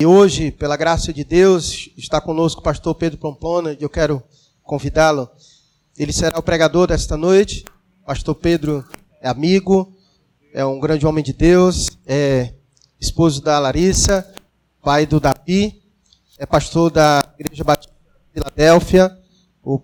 E hoje, pela graça de Deus, está conosco o pastor Pedro Pamplona, e eu quero convidá-lo. Ele será o pregador desta noite. Pastor Pedro é amigo, é um grande homem de Deus, é esposo da Larissa, pai do Davi, é pastor da Igreja Batista de Filadélfia, o,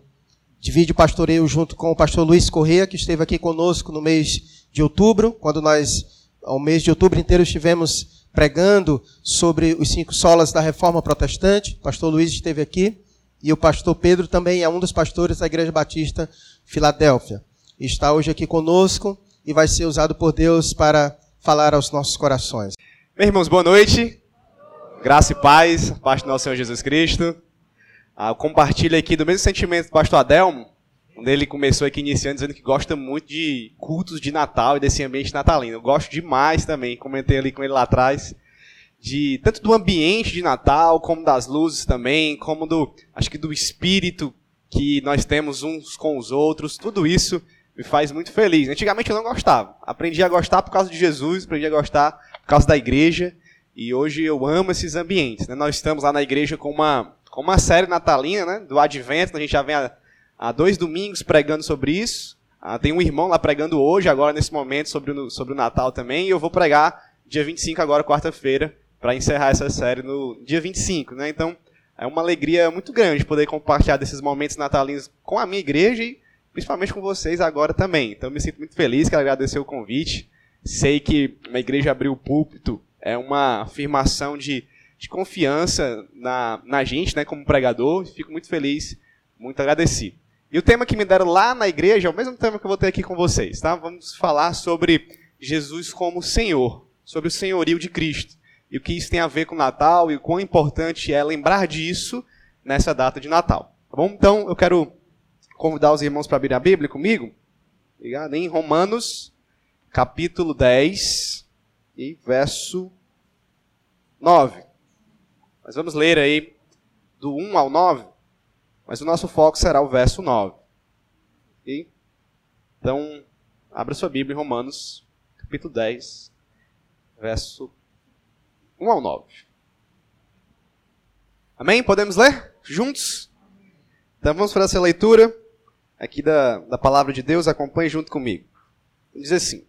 divide o pastoreio junto com o pastor Luiz Corrêa, que esteve aqui conosco no mês de outubro, quando nós, ao mês de outubro inteiro, estivemos pregando sobre os cinco solas da reforma protestante. O pastor Luiz esteve aqui. E o pastor Pedro também é um dos pastores da Igreja Batista Filadélfia. Está hoje aqui conosco e vai ser usado por Deus para falar aos nossos corações. Meus irmãos, boa noite. Graça e paz, paz do nosso Senhor Jesus Cristo. Ah, compartilho aqui do mesmo sentimento do pastor Adelmo, onde ele começou aqui iniciando dizendo que gosta muito de cultos de Natal e desse ambiente natalino. Eu gosto demais também, comentei ali com ele lá atrás, de tanto do ambiente de Natal, como das luzes também, como do, acho que do espírito que nós temos uns com os outros, tudo isso me faz muito feliz. Antigamente eu não gostava. Aprendi a gostar por causa de Jesus, aprendi a gostar por causa da igreja, e hoje eu amo esses ambientes. Né? Nós estamos lá na igreja com uma, com uma série natalina, né? do Advento, a gente já vem a há dois domingos pregando sobre isso. Ah, tem um irmão lá pregando hoje, agora nesse momento, sobre o, sobre o Natal também. E eu vou pregar dia 25, agora quarta-feira, para encerrar essa série no dia 25. Né? Então, é uma alegria muito grande poder compartilhar desses momentos natalinos com a minha igreja e principalmente com vocês agora também. Então, me sinto muito feliz, quero agradecer o convite. Sei que uma igreja abrir o púlpito é uma afirmação de, de confiança na, na gente, né, como pregador. Fico muito feliz, muito agradecido. E o tema que me deram lá na igreja é o mesmo tema que eu vou ter aqui com vocês, tá? Vamos falar sobre Jesus como Senhor, sobre o senhorio de Cristo. E o que isso tem a ver com o Natal e o quão importante é lembrar disso nessa data de Natal. Tá bom? Então, eu quero convidar os irmãos para abrir a Bíblia comigo. Obrigado. Em Romanos, capítulo 10 e verso 9. Nós vamos ler aí do 1 ao 9. Mas o nosso foco será o verso 9. E, então, abra sua Bíblia em Romanos, capítulo 10, verso 1 ao 9. Amém? Podemos ler juntos? Então vamos fazer essa leitura aqui da, da palavra de Deus. Acompanhe junto comigo. Diz assim: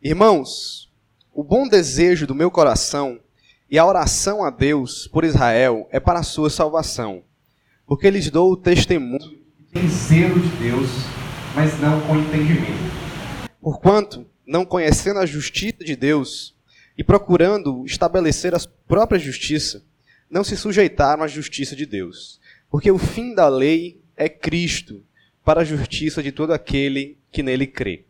Irmãos, o bom desejo do meu coração e a oração a Deus por Israel é para a sua salvação porque lhes dou o testemunho tem zelo de Deus, mas não com entendimento. Porquanto, não conhecendo a justiça de Deus e procurando estabelecer a própria justiça, não se sujeitaram à justiça de Deus. Porque o fim da lei é Cristo, para a justiça de todo aquele que nele crê.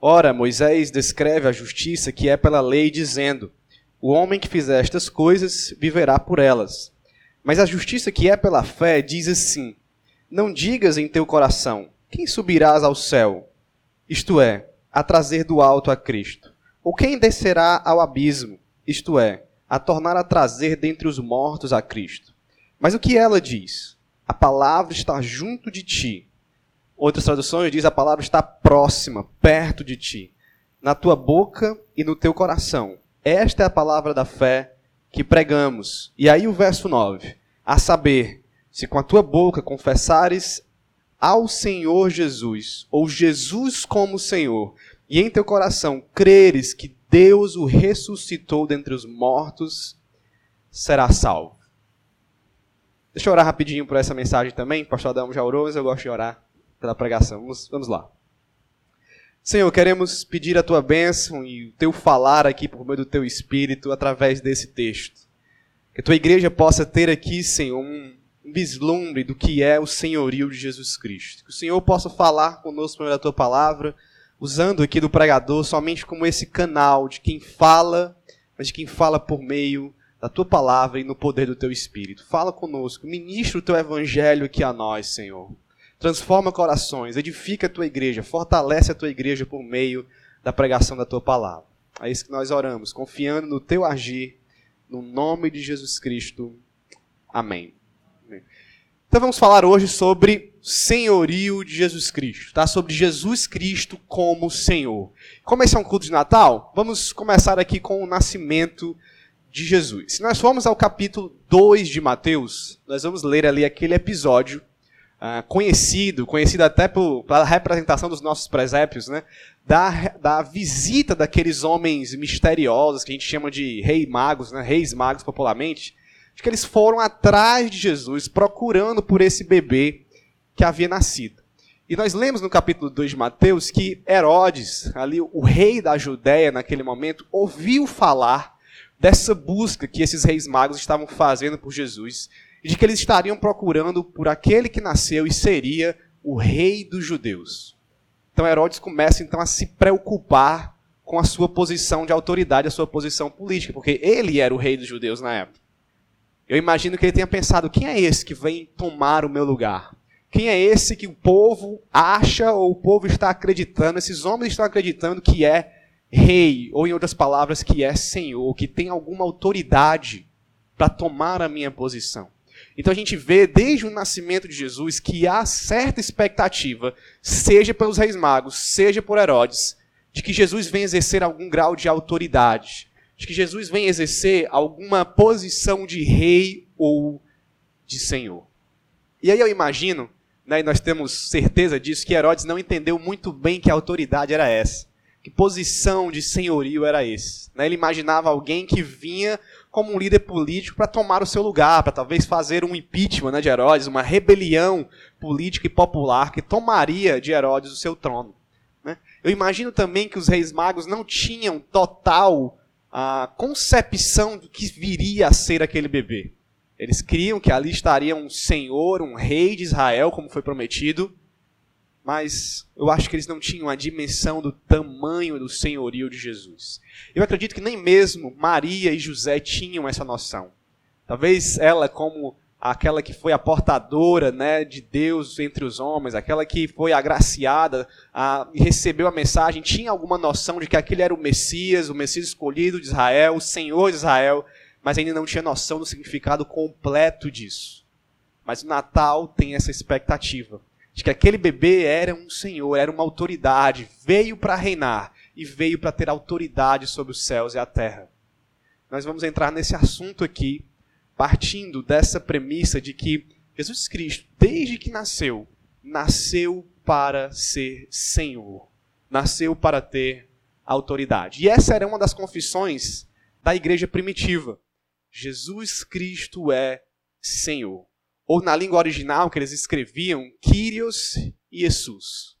Ora, Moisés descreve a justiça que é pela lei, dizendo: O homem que fizer estas coisas viverá por elas. Mas a justiça que é pela fé diz assim: Não digas em teu coração: Quem subirás ao céu? Isto é, a trazer do alto a Cristo. Ou quem descerá ao abismo? Isto é, a tornar a trazer dentre os mortos a Cristo. Mas o que ela diz? A palavra está junto de ti. Outras traduções diz a palavra está próxima, perto de ti, na tua boca e no teu coração. Esta é a palavra da fé que pregamos. E aí o verso 9: A saber, se com a tua boca confessares ao Senhor Jesus, ou Jesus como Senhor, e em teu coração creres que Deus o ressuscitou dentre os mortos, será salvo. Deixa eu orar rapidinho por essa mensagem também. O pastor Adão já orou, mas eu gosto de orar pela pregação. Vamos, vamos lá. Senhor, queremos pedir a tua bênção e o teu falar aqui por meio do teu espírito através desse texto. Que a tua igreja possa ter aqui, Senhor, um vislumbre do que é o senhorio de Jesus Cristo. Que o Senhor possa falar conosco por meio da tua palavra, usando aqui do pregador somente como esse canal de quem fala, mas de quem fala por meio da tua palavra e no poder do teu espírito. Fala conosco, ministra o teu evangelho aqui a nós, Senhor transforma corações, edifica a tua igreja, fortalece a tua igreja por meio da pregação da tua palavra. É isso que nós oramos, confiando no teu agir, no nome de Jesus Cristo. Amém. Então vamos falar hoje sobre senhorio de Jesus Cristo, tá? Sobre Jesus Cristo como Senhor. Como esse é um culto de Natal, vamos começar aqui com o nascimento de Jesus. Se nós formos ao capítulo 2 de Mateus, nós vamos ler ali aquele episódio uh, conhecido, conhecido até por, pela representação dos nossos presépios, né? Da, da visita daqueles homens misteriosos que a gente chama de reis magos, né? reis magos popularmente, de que eles foram atrás de Jesus, procurando por esse bebê que havia nascido. E nós lemos no capítulo 2 de Mateus que Herodes, ali o rei da Judéia naquele momento, ouviu falar dessa busca que esses reis magos estavam fazendo por Jesus e de que eles estariam procurando por aquele que nasceu e seria o rei dos judeus. Então Herodes começa então a se preocupar com a sua posição de autoridade, a sua posição política, porque ele era o rei dos judeus na época. Eu imagino que ele tenha pensado: quem é esse que vem tomar o meu lugar? Quem é esse que o povo acha ou o povo está acreditando, esses homens estão acreditando que é rei, ou em outras palavras, que é senhor, que tem alguma autoridade para tomar a minha posição? Então a gente vê desde o nascimento de Jesus que há certa expectativa, seja pelos reis magos, seja por Herodes, de que Jesus venha exercer algum grau de autoridade, de que Jesus venha exercer alguma posição de rei ou de senhor. E aí eu imagino, né, e nós temos certeza disso, que Herodes não entendeu muito bem que autoridade era essa. Que posição de senhorio era esse? Né? Ele imaginava alguém que vinha como um líder político para tomar o seu lugar, para talvez fazer um impeachment né, de Herodes, uma rebelião política e popular que tomaria de Herodes o seu trono. Né? Eu imagino também que os reis magos não tinham total a concepção do que viria a ser aquele bebê. Eles criam que ali estaria um senhor, um rei de Israel, como foi prometido, mas eu acho que eles não tinham a dimensão do tamanho do senhorio de Jesus. Eu acredito que nem mesmo Maria e José tinham essa noção. Talvez ela, como aquela que foi a portadora né, de Deus entre os homens, aquela que foi agraciada a, e recebeu a mensagem, tinha alguma noção de que aquele era o Messias, o Messias escolhido de Israel, o Senhor de Israel, mas ainda não tinha noção do significado completo disso. Mas o Natal tem essa expectativa de que aquele bebê era um senhor, era uma autoridade, veio para reinar e veio para ter autoridade sobre os céus e a terra. Nós vamos entrar nesse assunto aqui, partindo dessa premissa de que Jesus Cristo, desde que nasceu, nasceu para ser Senhor, nasceu para ter autoridade. E essa era uma das confissões da igreja primitiva. Jesus Cristo é Senhor ou na língua original que eles escreviam, Kyrios Jesus.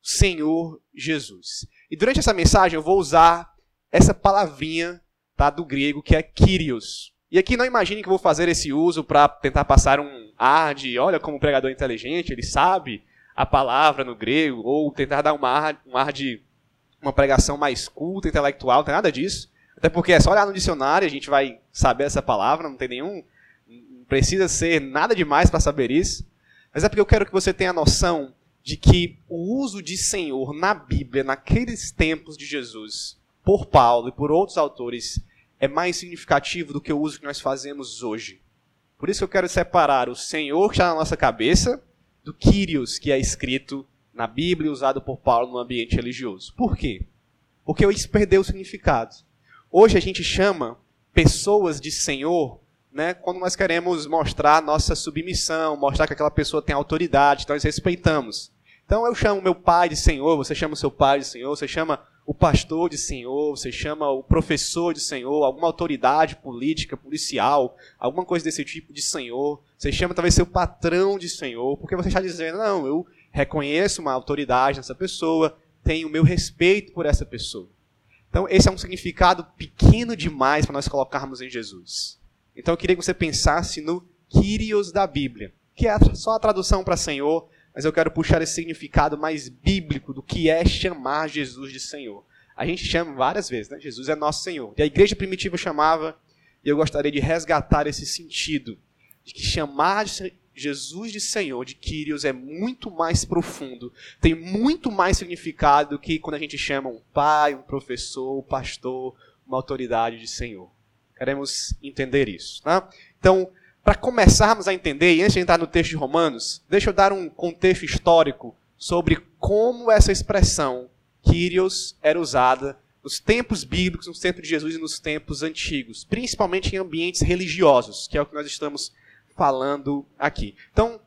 Senhor Jesus. E durante essa mensagem eu vou usar essa palavrinha tá, do grego que é Kyrios. E aqui não imagine que eu vou fazer esse uso para tentar passar um ar de, olha como o pregador é inteligente, ele sabe a palavra no grego, ou tentar dar uma ar, um ar de uma pregação mais culta, intelectual, não tem nada disso. Até porque é só olhar no dicionário, a gente vai saber essa palavra, não tem nenhum precisa ser nada demais para saber isso, mas é porque eu quero que você tenha a noção de que o uso de Senhor na Bíblia, naqueles tempos de Jesus, por Paulo e por outros autores, é mais significativo do que o uso que nós fazemos hoje. Por isso eu quero separar o Senhor que está na nossa cabeça do Kyrios, que é escrito na Bíblia e usado por Paulo no ambiente religioso. Por quê? Porque isso perdeu o significado. Hoje a gente chama pessoas de Senhor né, quando nós queremos mostrar nossa submissão, mostrar que aquela pessoa tem autoridade, nós respeitamos. Então eu chamo meu pai de Senhor, você chama o seu pai de Senhor, você chama o pastor de Senhor, você chama o professor de Senhor, alguma autoridade política, policial, alguma coisa desse tipo de Senhor. Você chama talvez seu patrão de Senhor, porque você está dizendo, não, eu reconheço uma autoridade nessa pessoa, tenho o meu respeito por essa pessoa. Então esse é um significado pequeno demais para nós colocarmos em Jesus. Então eu queria que você pensasse no Kyrios da Bíblia, que é só a tradução para Senhor, mas eu quero puxar esse significado mais bíblico do que é chamar Jesus de Senhor. A gente chama várias vezes, né? Jesus é nosso Senhor. E a igreja primitiva chamava, e eu gostaria de resgatar esse sentido, de que chamar Jesus de Senhor, de Kyrios, é muito mais profundo, tem muito mais significado do que quando a gente chama um pai, um professor, um pastor, uma autoridade de Senhor. Queremos entender isso. Tá? Então, para começarmos a entender, e antes de entrar no texto de Romanos, deixa eu dar um contexto histórico sobre como essa expressão Kyrios era usada nos tempos bíblicos, nos tempos de Jesus e nos tempos antigos, principalmente em ambientes religiosos, que é o que nós estamos falando aqui. Então,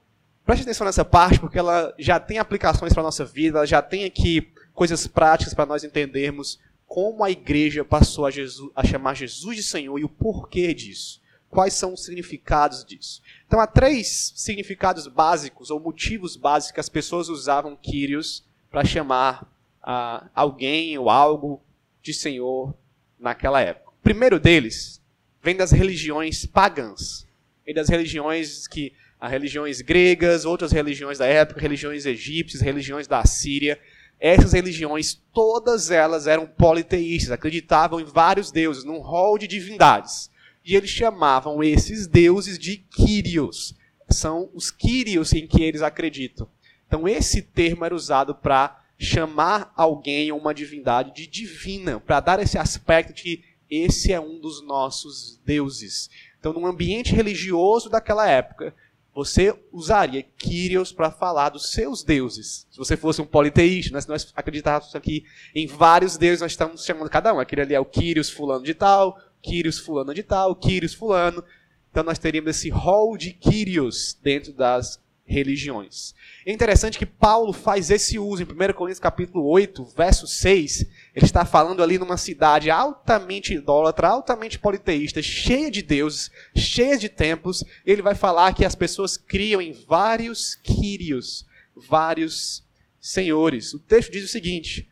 preste atenção nessa parte, porque ela já tem aplicações para a nossa vida, ela já tem aqui coisas práticas para nós entendermos como a igreja passou a, Jesus, a chamar Jesus de Senhor e o porquê disso. Quais são os significados disso? Então, há três significados básicos ou motivos básicos que as pessoas usavam Kyrios para chamar uh, alguém ou algo de Senhor naquela época. O primeiro deles vem das religiões pagãs, e das religiões que as religiões gregas, outras religiões da época, religiões egípcias, religiões da Síria. Essas religiões, todas elas eram politeístas, acreditavam em vários deuses, num rol de divindades. E eles chamavam esses deuses de Kyrios. São os Kyrios em que eles acreditam. Então esse termo era usado para chamar alguém ou uma divindade de divina, para dar esse aspecto de que esse é um dos nossos deuses. Então, num ambiente religioso daquela época, você usaria Kyrios para falar dos seus deuses. Se você fosse um politeísta, né? se nós acreditássemos aqui em vários deuses, nós estamos chamando cada um. Aquele ali é o Kyrios fulano de tal, Kyrios fulano de tal, Kyrios fulano. Então nós teríamos esse rol de Kyrios dentro das religiões. É interessante que Paulo faz esse uso em 1 Coríntios capítulo 8, verso 6. Ele está falando ali numa cidade altamente idólatra, altamente politeísta, cheia de deuses, cheia de templos. Ele vai falar que as pessoas criam em vários quírios, vários senhores. O texto diz o seguinte,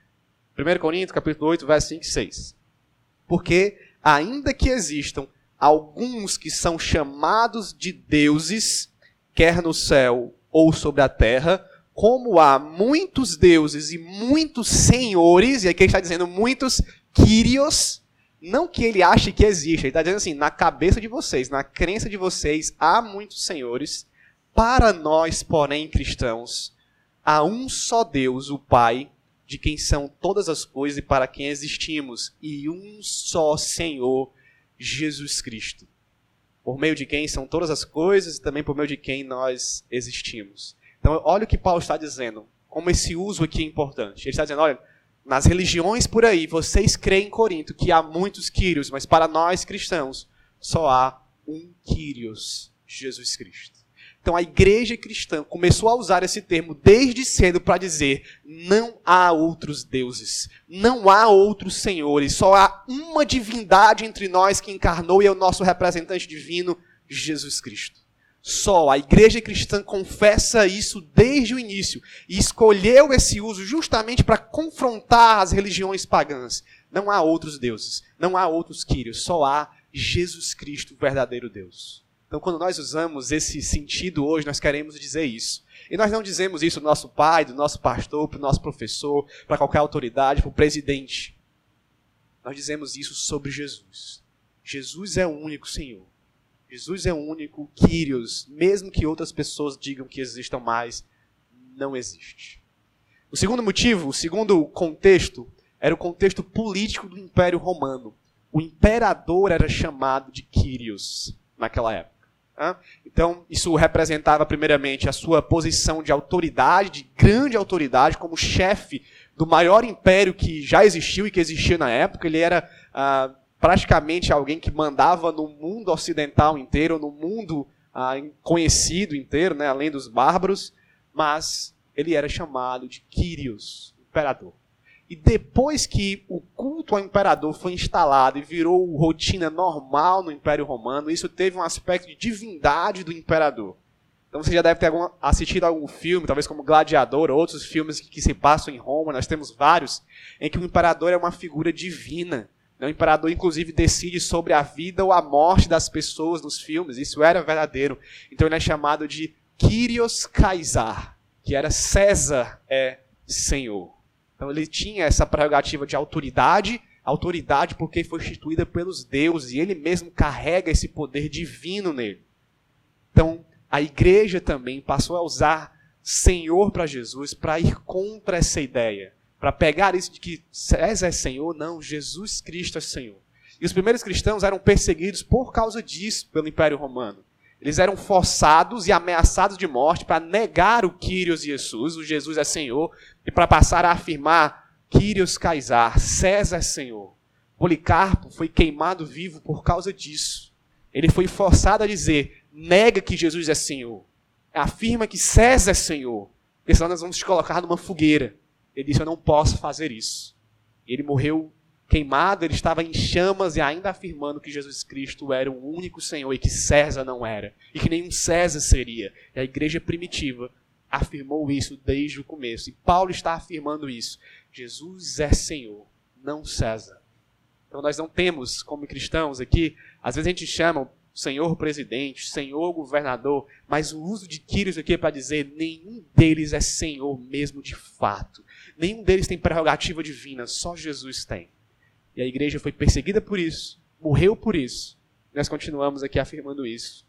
1 Coríntios capítulo 8, verso 5 e 6. Porque, ainda que existam alguns que são chamados de deuses, quer no céu ou sobre a terra, como há muitos deuses e muitos senhores, e aqui ele está dizendo muitos Kyrios, não que ele ache que existe, ele está dizendo assim, na cabeça de vocês, na crença de vocês, há muitos senhores, para nós, porém, cristãos, há um só Deus, o Pai, de quem são todas as coisas e para quem existimos, e um só Senhor, Jesus Cristo por meio de quem são todas as coisas e também por meio de quem nós existimos. Então, olha o que Paulo está dizendo, como esse uso aqui é importante. Ele está dizendo, olha, nas religiões por aí, vocês creem em Corinto que há muitos Quírios, mas para nós cristãos, só há um Quírios, Jesus Cristo. Então a igreja cristã começou a usar esse termo desde cedo para dizer: não há outros deuses, não há outros senhores, só há uma divindade entre nós que encarnou e é o nosso representante divino, Jesus Cristo. Só a igreja cristã confessa isso desde o início e escolheu esse uso justamente para confrontar as religiões pagãs. Não há outros deuses, não há outros quírios, só há Jesus Cristo, o verdadeiro Deus. Então, quando nós usamos esse sentido hoje, nós queremos dizer isso. E nós não dizemos isso do nosso pai, do nosso pastor, para o nosso professor, para qualquer autoridade, para o presidente. Nós dizemos isso sobre Jesus. Jesus é o único Senhor. Jesus é o único Kyrios, mesmo que outras pessoas digam que existam mais, não existe. O segundo motivo, o segundo contexto, era o contexto político do Império Romano. O imperador era chamado de Kyrios naquela época. Então, isso representava, primeiramente, a sua posição de autoridade, de grande autoridade, como chefe do maior império que já existiu e que existia na época. Ele era ah, praticamente alguém que mandava no mundo ocidental inteiro, no mundo ah, conhecido inteiro, né, além dos bárbaros, mas ele era chamado de Quírios, imperador. E depois que o culto ao imperador foi instalado e virou rotina normal no Império Romano, isso teve um aspecto de divindade do imperador. Então você já deve ter assistido algum filme, talvez como Gladiador, ou outros filmes que, que, se passam em Roma, nós temos vários, em que o imperador é uma figura divina. O imperador, inclusive, decide sobre a vida ou a morte das pessoas nos filmes. Isso era verdadeiro. Então ele é chamado de Kyrios Caesar, que era César é Senhor. Então ele tinha essa prerrogativa de autoridade, autoridade porque foi instituída pelos deuses e ele mesmo carrega esse poder divino nele. Então a igreja também passou a usar Senhor para Jesus para ir contra essa ideia, para pegar isso de que César é Senhor, não, Jesus Cristo é Senhor. E os primeiros cristãos eram perseguidos por causa disso pelo Império Romano. Eles eram forçados e ameaçados de morte para negar o Kyrios Jesus, o Jesus é Senhor, e para passar a afirmar Quírios Caesar, César é Senhor. Policarpo foi queimado vivo por causa disso. Ele foi forçado a dizer: nega que Jesus é Senhor. Afirma que César é Senhor. Porque senão nós vamos te colocar numa fogueira. Ele disse: Eu não posso fazer isso. Ele morreu queimado, ele estava em chamas e ainda afirmando que Jesus Cristo era o único Senhor e que César não era. E que nenhum César seria. E a igreja primitiva afirmou isso desde o começo. E Paulo está afirmando isso. Jesus é Senhor, não César. Então nós não temos, como cristãos aqui, às vezes a gente chama senhor presidente, senhor governador, mas o uso de Quírios aqui é para dizer nenhum deles é senhor mesmo de fato. Nenhum deles tem prerrogativa divina, só Jesus tem. E a igreja foi perseguida por isso, morreu por isso. Nós continuamos aqui afirmando isso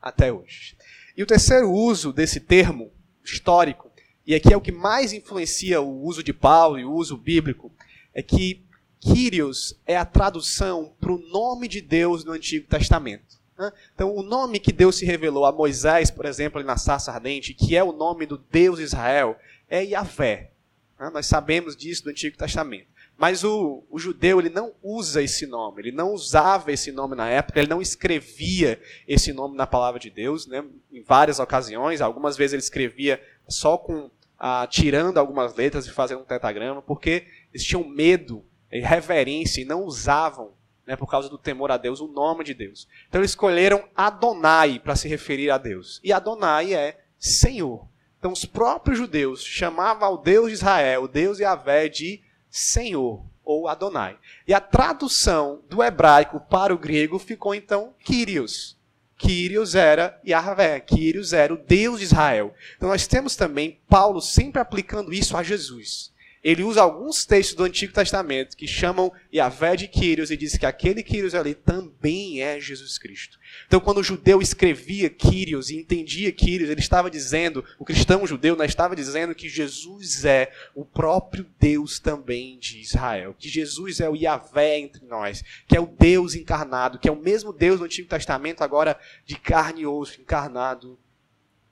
até hoje. E o terceiro uso desse termo histórico, e aqui é o que mais influencia o uso de Paulo e o uso bíblico, é que Kyrios é a tradução para o nome de Deus no Antigo Testamento. Né? Então, o nome que Deus se revelou a Moisés, por exemplo, na sarça ardente, que é o nome do Deus Israel, é Yahvé. Né? Nós sabemos disso do Antigo Testamento. Mas o, o, judeu ele não usa esse nome, ele não usava esse nome na época, ele não escrevia esse nome na palavra de Deus, né? em várias ocasiões. Algumas vezes ele escrevia só com ah, tirando algumas letras e fazendo um tetagrama, porque eles tinham medo reverência e não usavam, né, por causa do temor a Deus, o nome de Deus. Então eles escolheram Adonai para se referir a Deus. E Adonai é Senhor. Então os próprios judeus chamavam ao Deus de Israel, o Deus Yahvé, de Senhor ou Adonai. E a tradução do hebraico para o grego ficou então Kyrios. Kyrios era Yahvé, Kyrios era o Deus de Israel. Então nós temos também Paulo sempre aplicando isso a Jesus ele usa alguns textos do Antigo Testamento que chamam Yahvé de Quírios e diz que aquele Quírios ali também é Jesus Cristo. Então, quando o judeu escrevia Quírios e entendia Quírios, ele estava dizendo, o cristão judeu não estava dizendo que Jesus é o próprio Deus também de Israel, que Jesus é o Yahvé entre nós, que é o Deus encarnado, que é o mesmo Deus do Antigo Testamento, agora de carne e osso, encarnado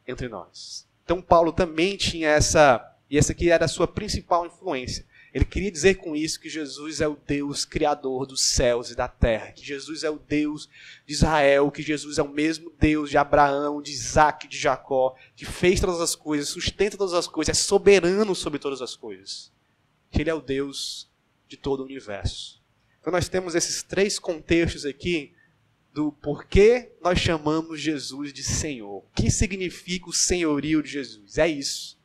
entre nós. Então, Paulo também tinha essa e essa aqui era a sua principal influência. Ele queria dizer com isso que Jesus é o Deus criador dos céus e da terra, que Jesus é o Deus de Israel, que Jesus é o mesmo Deus de Abraão, de Isaac, de Jacó, que fez todas as coisas, sustenta todas as coisas, é soberano sobre todas as coisas. Que Ele é o Deus de todo o universo. Então nós temos esses três contextos aqui do porquê nós chamamos Jesus de Senhor. O que significa o senhorio de Jesus? É isso.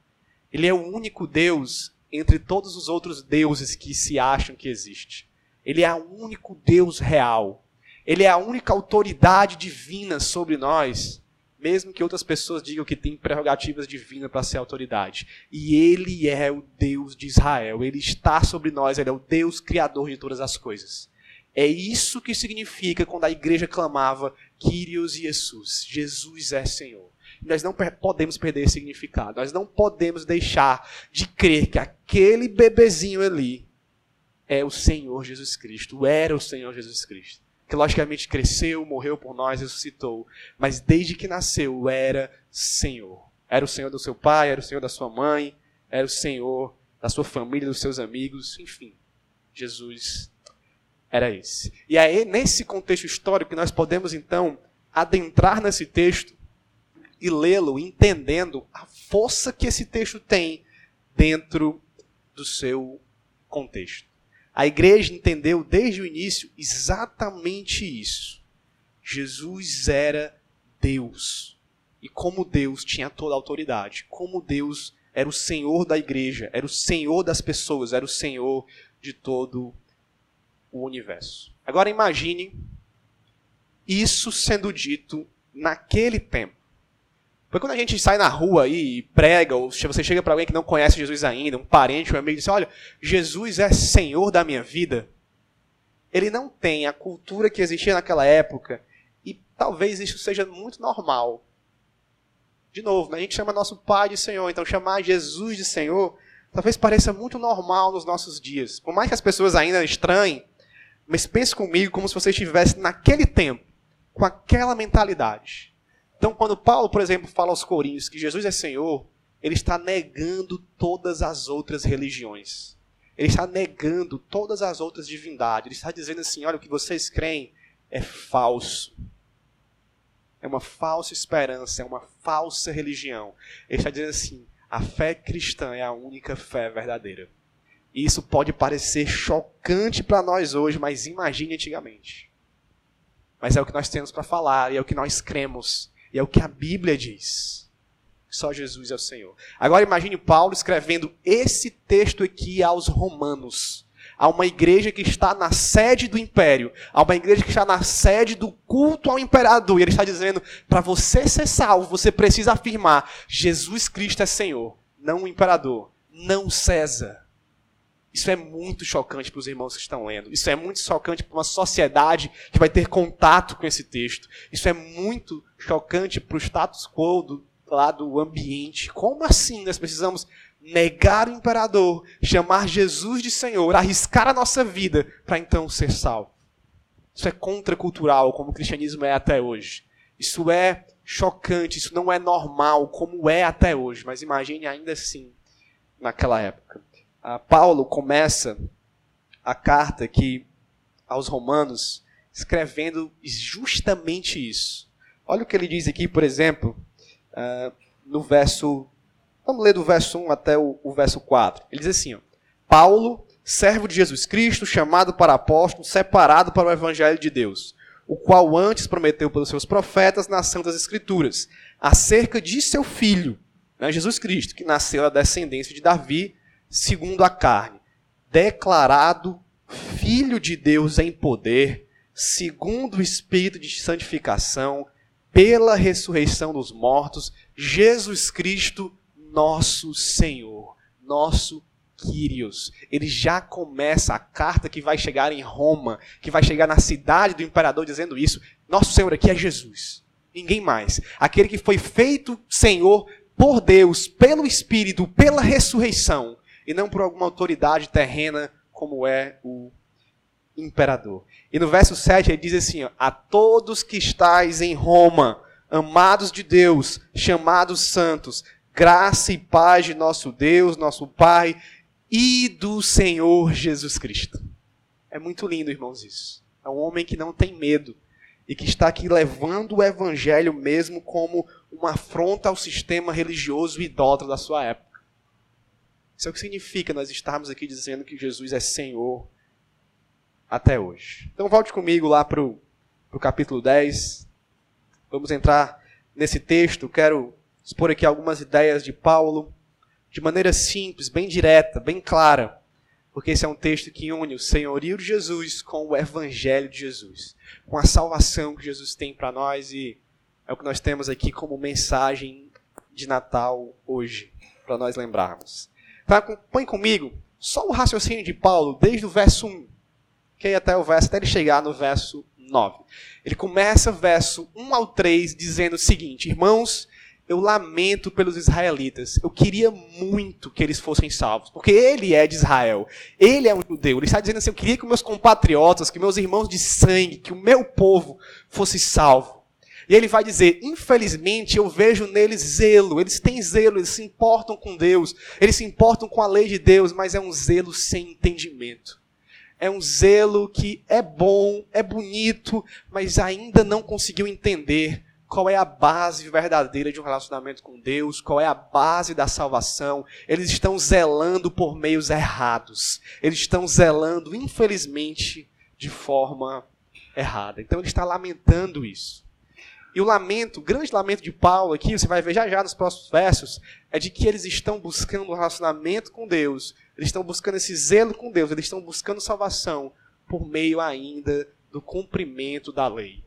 Ele é o único Deus entre todos os outros deuses que se acham que existe. Ele é o único Deus real. Ele é a única autoridade divina sobre nós, mesmo que outras pessoas digam que tem prerrogativas divinas para ser autoridade. E ele é o Deus de Israel. Ele está sobre nós, ele é o Deus criador de todas as coisas. É isso que significa quando a igreja clamava Kyrios Jesus. Jesus é Senhor. Nós não podemos perder esse significado. Nós não podemos deixar de crer que aquele bebezinho ali é o Senhor Jesus Cristo, era o Senhor Jesus Cristo. Que logicamente cresceu, morreu por nós, ressuscitou. Mas desde que nasceu, era Senhor. Era o Senhor do seu pai, era o Senhor da sua mãe, era o Senhor da sua família, dos seus amigos, enfim. Jesus era esse. E é nesse contexto histórico que nós podemos então adentrar nesse texto e lê-lo entendendo a força que esse texto tem dentro do seu contexto. A igreja entendeu desde o início exatamente isso. Jesus era Deus. E como Deus tinha toda a autoridade, como Deus era o Senhor da igreja, era o Senhor das pessoas, era o Senhor de todo o universo. Agora imagine isso sendo dito naquele tempo. Porque quando a gente sai na rua e prega, ou se você chega para alguém que não conhece Jesus ainda, um parente, um amigo, e diz: Olha, Jesus é Senhor da minha vida. Ele não tem a cultura que existia naquela época, e talvez isso seja muito normal. De novo, a gente chama nosso Pai de Senhor, então chamar Jesus de Senhor talvez pareça muito normal nos nossos dias. Por mais que as pessoas ainda estranhem, mas pense comigo como se você estivesse naquele tempo, com aquela mentalidade. Então, quando Paulo, por exemplo, fala aos Coríntios que Jesus é Senhor, ele está negando todas as outras religiões. ele está negando todas as outras divindades. Ele está dizendo assim: olha, o que vocês creem é falso. É uma falsa esperança, é uma falsa religião. Ele está dizendo assim: a fé cristã é a única fé verdadeira. E isso pode parecer chocante para nós hoje, mas imagine antigamente. Mas é o que nós temos para falar, e é o que nós cremos, e é o que a Bíblia diz. Só Jesus é o Senhor. Agora imagine Paulo escrevendo esse texto aqui aos romanos. A uma igreja que está na sede do império. A uma igreja que está na sede do culto ao imperador. E ele está dizendo: para você ser salvo, você precisa afirmar: Jesus Cristo é Senhor, não o imperador, não César. Isso é muito chocante para os irmãos que estão lendo. Isso é muito chocante para uma sociedade que vai ter contato com esse texto. Isso é muito chocante para o status quo do, lá do ambiente. Como assim nós precisamos negar o imperador, chamar Jesus de Senhor, arriscar a nossa vida para então ser salvo? Isso é contracultural, como o cristianismo é até hoje. Isso é chocante, isso não é normal, como é até hoje. Mas imagine ainda assim, naquela época. Ah, Paulo começa a carta aqui aos Romanos escrevendo justamente isso. Olha o que ele diz aqui, por exemplo, uh, no verso. Vamos ler do verso 1 até o, o verso 4. Ele diz assim: ó, Paulo, servo de Jesus Cristo, chamado para apóstolo, separado para o evangelho de Deus, o qual antes prometeu pelos seus profetas nas Santas Escrituras, acerca de seu filho, né, Jesus Cristo, que nasceu da descendência de Davi, segundo a carne, declarado filho de Deus em poder, segundo o espírito de santificação pela ressurreição dos mortos, Jesus Cristo, nosso Senhor, nosso Quírios. Ele já começa a carta que vai chegar em Roma, que vai chegar na cidade do imperador dizendo isso. Nosso Senhor aqui é Jesus. Ninguém mais. Aquele que foi feito Senhor por Deus, pelo Espírito, pela ressurreição, e não por alguma autoridade terrena como é o imperador. E no verso 7 ele diz assim: ó, A todos que estáis em Roma, amados de Deus, chamados santos, graça e paz de nosso Deus, nosso Pai e do Senhor Jesus Cristo. É muito lindo, irmãos, isso. É um homem que não tem medo e que está aqui levando o evangelho mesmo como uma afronta ao sistema religioso idólatra da sua época. Isso é o que significa nós estarmos aqui dizendo que Jesus é Senhor até hoje. Então volte comigo lá para o capítulo 10. Vamos entrar nesse texto. Quero expor aqui algumas ideias de Paulo, de maneira simples, bem direta, bem clara, porque esse é um texto que une o senhorio de Jesus com o evangelho de Jesus, com a salvação que Jesus tem para nós e é o que nós temos aqui como mensagem de Natal hoje, para nós lembrarmos. Então, acompanhe comigo só o raciocínio de Paulo, desde o verso 1 que aí até o verso, até ele chegar no verso 9. Ele começa o verso 1 ao 3 dizendo o seguinte: Irmãos, eu lamento pelos israelitas. Eu queria muito que eles fossem salvos, porque ele é de Israel. Ele é um judeu. Ele está dizendo assim: Eu queria que meus compatriotas, que meus irmãos de sangue, que o meu povo fosse salvo. E ele vai dizer: Infelizmente eu vejo neles zelo. Eles têm zelo, eles se importam com Deus, eles se importam com a lei de Deus, mas é um zelo sem entendimento é um zelo que é bom, é bonito, mas ainda não conseguiu entender qual é a base verdadeira de um relacionamento com Deus, qual é a base da salvação. Eles estão zelando por meios errados. Eles estão zelando, infelizmente, de forma errada. Então ele está lamentando isso. E o lamento, o grande lamento de Paulo aqui, você vai ver já já nos próximos versos, é de que eles estão buscando um relacionamento com Deus eles estão buscando esse zelo com Deus, eles estão buscando salvação por meio ainda do cumprimento da lei.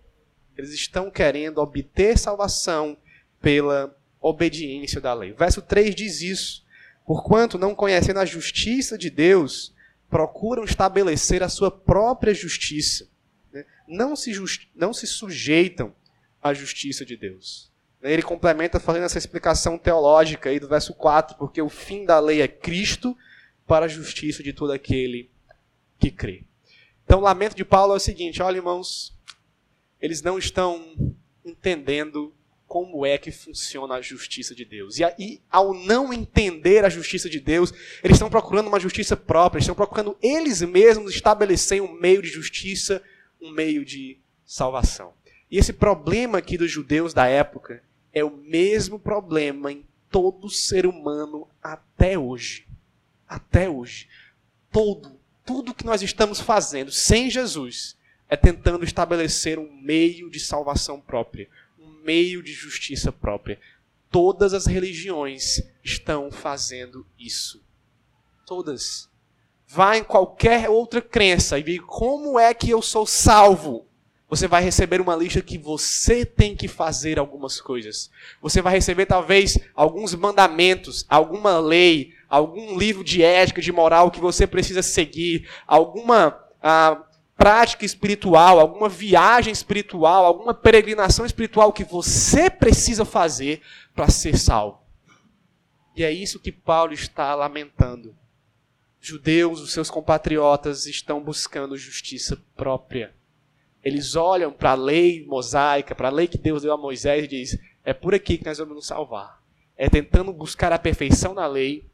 Eles estão querendo obter salvação pela obediência da lei. verso 3 diz isso. Porquanto, não conhecendo a justiça de Deus, procuram estabelecer a sua própria justiça. Né? Não, se just... não se sujeitam à justiça de Deus. Ele complementa fazendo essa explicação teológica aí do verso 4, porque o fim da lei é Cristo para a justiça de todo aquele que crê. Então, o lamento de Paulo é o seguinte: olha, irmãos, eles não estão entendendo como é que funciona a justiça de Deus. E, e ao não entender a justiça de Deus, eles estão procurando uma justiça própria, eles estão procurando eles mesmos estabelecer um meio de justiça, um meio de salvação. E esse problema aqui dos judeus da época é o mesmo problema em todo ser humano até hoje. Até hoje. Todo, tudo que nós estamos fazendo sem Jesus é tentando estabelecer um meio de salvação própria, meio de justiça própria. Todas as religiões estão fazendo isso. Todas. Vá em qualquer outra crença e diga como é que eu sou salvo. Você vai receber uma lista que você tem que fazer algumas coisas. Você vai receber talvez alguns mandamentos, alguma lei, algum livro de ética, de moral que você precisa seguir, alguma ah, prática espiritual, alguma viagem espiritual, alguma peregrinação espiritual que você precisa fazer para ser salvo. E é isso que Paulo está lamentando. Judeus, os seus compatriotas, estão buscando justiça própria. Eles olham para a lei mosaica, para a lei que Deus deu a Moisés e diz: é por aqui que nós vamos nos salvar. É tentando buscar a perfeição na lei,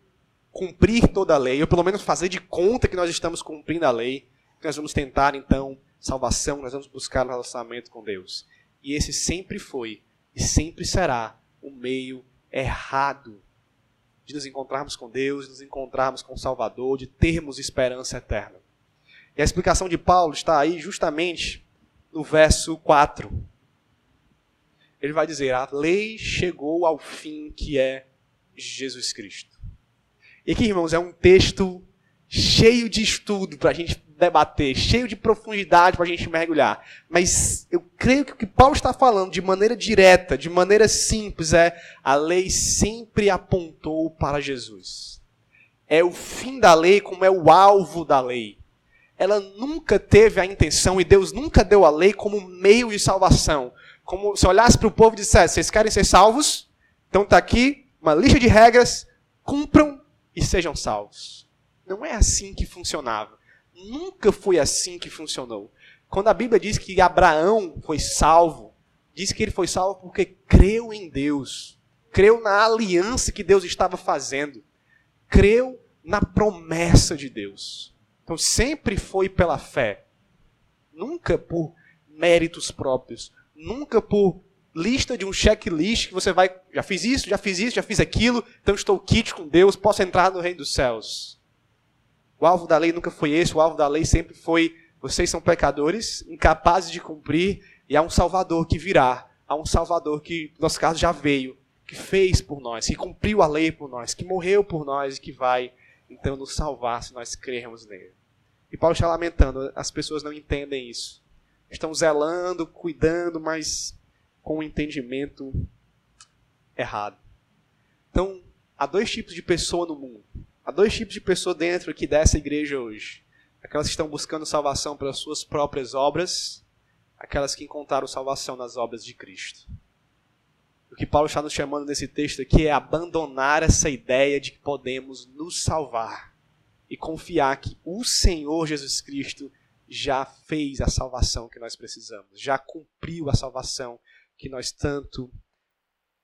cumprir toda a lei, ou pelo menos fazer de conta que nós estamos cumprindo a lei nós vamos tentar então salvação, nós vamos buscar um relacionamento com Deus. E esse sempre foi e sempre será o meio errado de nos encontrarmos com Deus, de nos encontrarmos com o Salvador, de termos esperança eterna. E a explicação de Paulo está aí justamente no verso 4. Ele vai dizer: A lei chegou ao fim que é Jesus Cristo. E aqui, irmãos, é um texto cheio de estudo para a gente debater, cheio de profundidade para a gente mergulhar. Mas eu creio que o que Paulo está falando de maneira direta, de maneira simples, é a lei sempre apontou para Jesus. É o fim da lei como é o alvo da lei. Ela nunca teve a intenção, e Deus nunca deu a lei como meio de salvação. Como se olhasse para o povo e dissesse: vocês querem ser salvos? Então está aqui uma lista de regras, cumpram e sejam salvos. Não é assim que funcionava. Nunca foi assim que funcionou. Quando a Bíblia diz que Abraão foi salvo, diz que ele foi salvo porque creu em Deus, creu na aliança que Deus estava fazendo, creu na promessa de Deus. Então sempre foi pela fé, nunca por méritos próprios, nunca por lista de um checklist que você vai, já fiz isso, já fiz isso, já fiz aquilo, então estou kit com Deus, posso entrar no reino dos céus. O alvo da lei nunca foi esse, o alvo da lei sempre foi: vocês são pecadores, incapazes de cumprir, e há um Salvador que virá. Há um Salvador que, no nosso caso, já veio, que fez por nós, que cumpriu a lei por nós, que morreu por nós e que vai, então, nos salvar se nós crermos nele. E Paulo está lamentando, as pessoas não entendem isso. Estão zelando, cuidando, mas com o um entendimento errado. Então, há dois tipos de pessoa no mundo. Há dois tipos de pessoa dentro aqui dessa igreja hoje. Aquelas que estão buscando salvação pelas suas próprias obras, aquelas que encontraram salvação nas obras de Cristo. O que Paulo está nos chamando nesse texto aqui é abandonar essa ideia de que podemos nos salvar e confiar que o Senhor Jesus Cristo já fez a salvação que nós precisamos, já cumpriu a salvação que nós tanto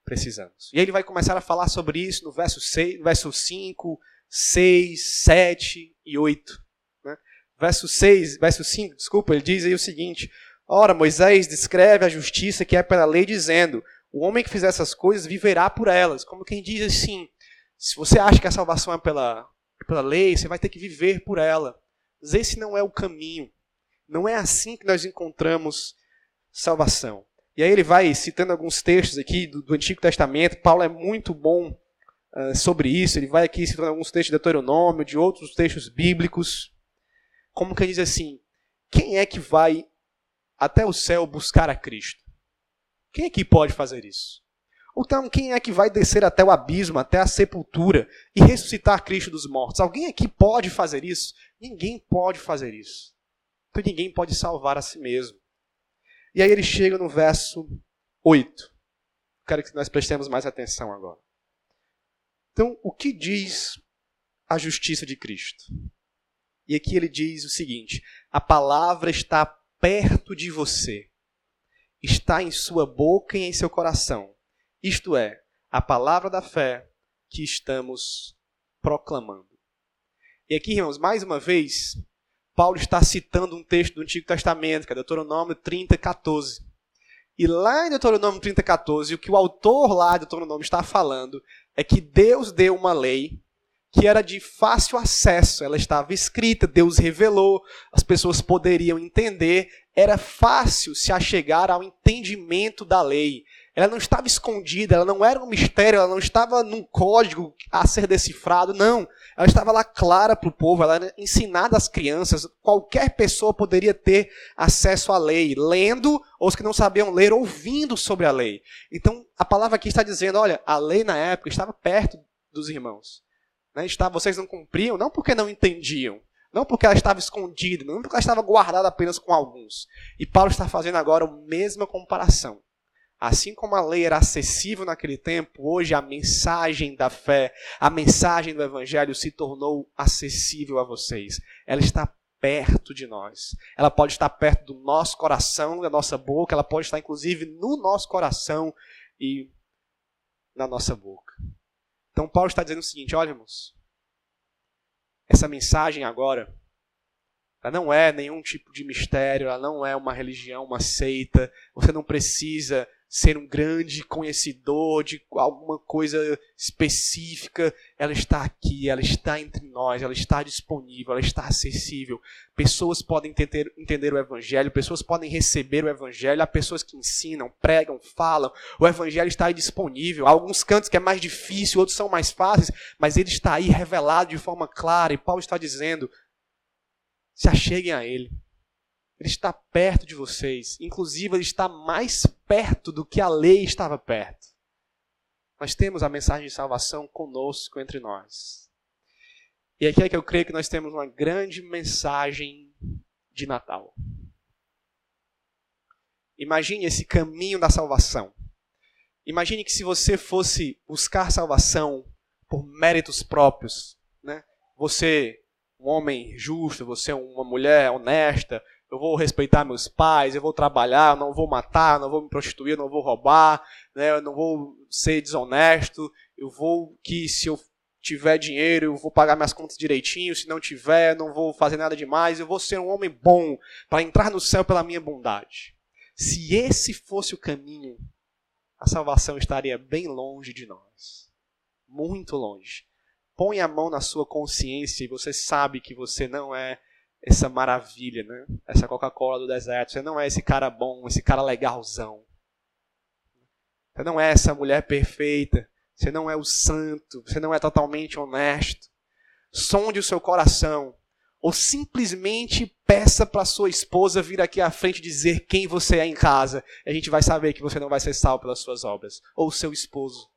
precisamos. E ele vai começar a falar sobre isso no verso 6, no verso 5, 6, 7 e 8. Né? Verso 6, verso 5, desculpa, ele diz aí o seguinte: Ora, Moisés descreve a justiça que é pela lei, dizendo: O homem que fizer essas coisas viverá por elas. Como quem diz assim: se você acha que a salvação é pela, pela lei, você vai ter que viver por ela. Mas esse não é o caminho. Não é assim que nós encontramos salvação. E aí ele vai citando alguns textos aqui do, do Antigo Testamento. Paulo é muito bom ah, sobre isso. Ele vai aqui citando alguns textos de Deuteronômio, de outros textos bíblicos. Como que ele diz assim: quem é que vai até o céu buscar a Cristo? Quem é que pode fazer isso? Então, quem é que vai descer até o abismo, até a sepultura e ressuscitar Cristo dos mortos? Alguém aqui pode fazer isso? Ninguém pode fazer isso. Então, ninguém pode salvar a si mesmo. E aí ele chega no verso 8. Quero que nós prestemos mais atenção agora. Então, o que diz a justiça de Cristo? E aqui ele diz o seguinte: a palavra está perto de você, está em sua boca e em seu coração. Isto é, a palavra da fé que estamos proclamando. E aqui, irmãos, mais uma vez, Paulo está citando um texto do Antigo Testamento, que é Deuteronômio 30, 14. E lá em Deuteronômio 30, 14, o que o autor lá de Deuteronômio está falando é que Deus deu uma lei que era de fácil acesso, ela estava escrita, Deus revelou, as pessoas poderiam entender, era fácil se achegar ao entendimento da lei. Ela não estava escondida, ela não era um mistério, ela não estava num código a ser decifrado, não. Ela estava lá clara para o povo, ela era ensinada às crianças. Qualquer pessoa poderia ter acesso à lei, lendo, ou os que não sabiam ler, ouvindo sobre a lei. Então, a palavra aqui está dizendo: olha, a lei na época estava perto dos irmãos. Né? Vocês não cumpriam, não porque não entendiam, não porque ela estava escondida, não porque ela estava guardada apenas com alguns. E Paulo está fazendo agora a mesma comparação. Assim como a lei era acessível naquele tempo, hoje a mensagem da fé, a mensagem do evangelho se tornou acessível a vocês. Ela está perto de nós. Ela pode estar perto do nosso coração, da nossa boca, ela pode estar inclusive no nosso coração e na nossa boca. Então Paulo está dizendo o seguinte: olha, irmãos, essa mensagem agora, ela não é nenhum tipo de mistério, ela não é uma religião, uma seita. Você não precisa ser um grande conhecedor de alguma coisa específica, ela está aqui, ela está entre nós, ela está disponível, ela está acessível. Pessoas podem entender, entender o Evangelho, pessoas podem receber o Evangelho, há pessoas que ensinam, pregam, falam. O Evangelho está aí disponível. Há alguns cantos que é mais difícil, outros são mais fáceis, mas ele está aí revelado de forma clara. E Paulo está dizendo: se acheguem a ele. Ele está perto de vocês. Inclusive, ele está mais perto do que a lei estava perto. Nós temos a mensagem de salvação conosco entre nós. E aqui é que eu creio que nós temos uma grande mensagem de Natal. Imagine esse caminho da salvação. Imagine que se você fosse buscar salvação por méritos próprios, né? Você, um homem justo, você uma mulher honesta, eu vou respeitar meus pais, eu vou trabalhar, eu não vou matar, não vou me prostituir, não vou roubar, né, eu não vou ser desonesto, eu vou que se eu tiver dinheiro, eu vou pagar minhas contas direitinho, se não tiver, não vou fazer nada demais, eu vou ser um homem bom para entrar no céu pela minha bondade. Se esse fosse o caminho, a salvação estaria bem longe de nós. Muito longe. Põe a mão na sua consciência e você sabe que você não é essa maravilha, né? Essa Coca-Cola do deserto. Você não é esse cara bom, esse cara legalzão. Você não é essa mulher perfeita. Você não é o santo. Você não é totalmente honesto. Sonde o seu coração. Ou simplesmente peça para sua esposa vir aqui à frente dizer quem você é em casa. E a gente vai saber que você não vai ser salvo pelas suas obras. Ou seu esposo.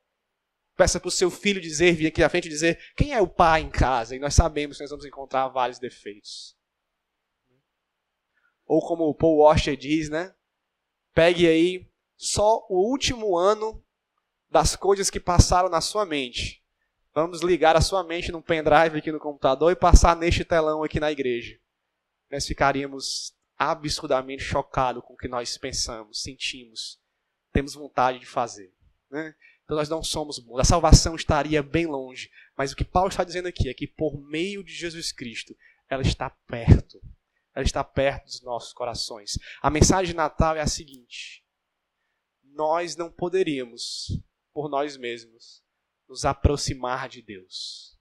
Peça para o seu filho dizer, vir aqui à frente dizer quem é o pai em casa. E nós sabemos que nós vamos encontrar vários defeitos. Ou como o Paul Washer diz, né? Pegue aí só o último ano das coisas que passaram na sua mente. Vamos ligar a sua mente num pendrive aqui no computador e passar neste telão aqui na igreja. Nós ficaríamos absurdamente chocados com o que nós pensamos, sentimos, temos vontade de fazer. Né? Então nós não somos bons. A salvação estaria bem longe. Mas o que Paulo está dizendo aqui é que por meio de Jesus Cristo, ela está perto ela está perto dos nossos corações. A mensagem de Natal é a seguinte: nós não poderíamos, por nós mesmos, nos aproximar de Deus.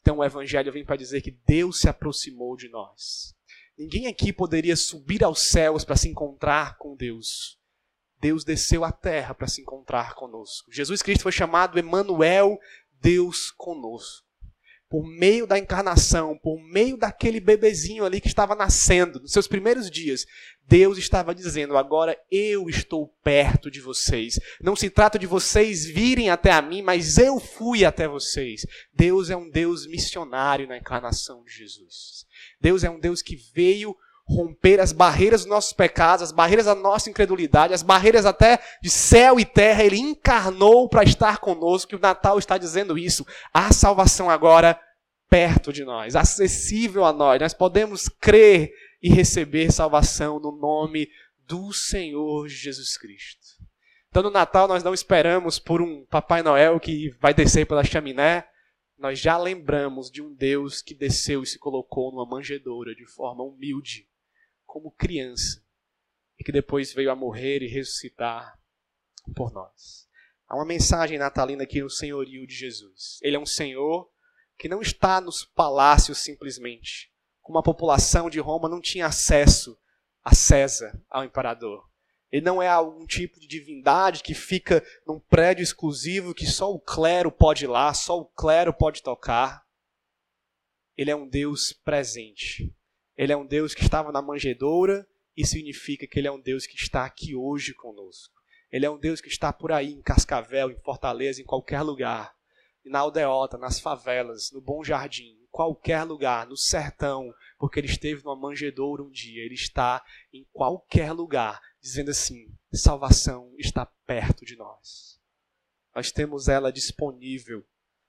Então o Evangelho vem para dizer que Deus se aproximou de nós. Ninguém aqui poderia subir aos céus para se encontrar com Deus. Deus desceu à terra para se encontrar conosco. Jesus Cristo foi chamado Emanuel, Deus conosco por meio da encarnação, por meio daquele bebezinho ali que estava nascendo, nos seus primeiros dias, Deus estava dizendo: agora eu estou perto de vocês. Não se trata de vocês virem até a mim, mas eu fui até vocês. Deus é um Deus missionário na encarnação de Jesus. Deus é um Deus que veio romper as barreiras dos nossos pecados, as barreiras da nossa incredulidade, as barreiras até de céu e terra. Ele encarnou para estar conosco, e o Natal está dizendo isso. A salvação agora perto de nós, acessível a nós. Nós podemos crer e receber salvação no nome do Senhor Jesus Cristo. Então no Natal nós não esperamos por um Papai Noel que vai descer pela chaminé. Nós já lembramos de um Deus que desceu e se colocou numa manjedoura de forma humilde, como criança, e que depois veio a morrer e ressuscitar por nós. Há uma mensagem natalina aqui no senhorio de Jesus. Ele é um senhor que não está nos palácios simplesmente. Como a população de Roma não tinha acesso a César, ao imperador. Ele não é algum tipo de divindade que fica num prédio exclusivo que só o clero pode ir lá, só o clero pode tocar. Ele é um Deus presente. Ele é um Deus que estava na manjedoura e significa que ele é um Deus que está aqui hoje conosco. Ele é um Deus que está por aí, em Cascavel, em Fortaleza, em qualquer lugar. Na aldeota, nas favelas, no Bom Jardim, em qualquer lugar, no sertão, porque ele esteve numa manjedoura um dia. Ele está em qualquer lugar, dizendo assim: salvação está perto de nós. Nós temos ela disponível.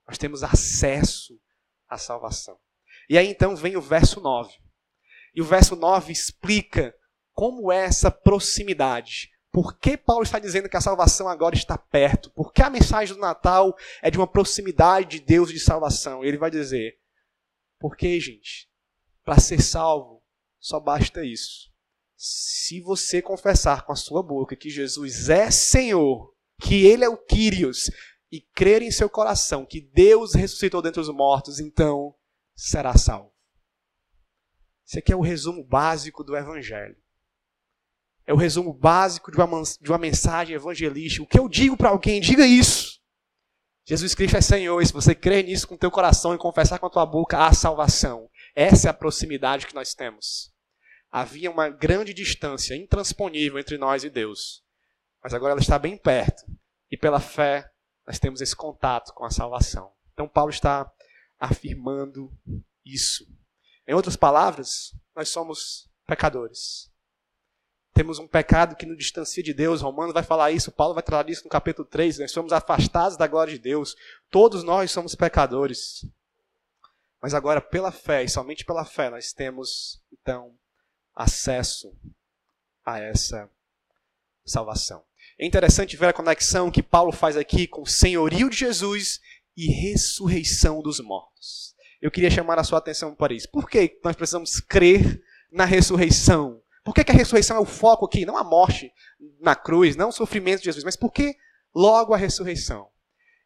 Nós temos acesso à salvação. E aí então vem o verso 9. E o verso 9 explica como é essa proximidade. Por que Paulo está dizendo que a salvação agora está perto? Por que a mensagem do Natal é de uma proximidade de Deus de salvação? Ele vai dizer: porque, gente, para ser salvo, só basta isso. Se você confessar com a sua boca que Jesus é Senhor, que Ele é o Kyrios, e crer em seu coração que Deus ressuscitou dentre os mortos, então será salvo. Esse aqui é o resumo básico do Evangelho é o resumo básico de uma, de uma mensagem evangelística. O que eu digo para alguém, diga isso. Jesus Cristo é Senhor, e se você crer nisso com o teu coração e confessar com a tua boca, há salvação. Essa é a proximidade que nós temos. Havia uma grande distância intransponível entre nós e Deus. Mas agora ela está bem perto. E pela fé, nós temos esse contato com a salvação. Então Paulo está afirmando isso. Em outras palavras, nós somos pecadores. Temos um pecado que nos distancia de Deus. Romano vai falar isso, Paulo vai tratar isso no capítulo 3. Nós somos afastados da glória de Deus. Todos nós somos pecadores. Mas agora, pela fé, e somente pela fé, nós temos, então, acesso a essa salvação. É interessante ver a conexão que Paulo faz aqui com o senhorio de Jesus e ressurreição dos mortos. Eu queria chamar a sua atenção para isso. Por que nós precisamos crer na ressurreição? Por que, que a ressurreição é o foco aqui? Não a morte na cruz, não o sofrimento de Jesus, mas por que logo a ressurreição?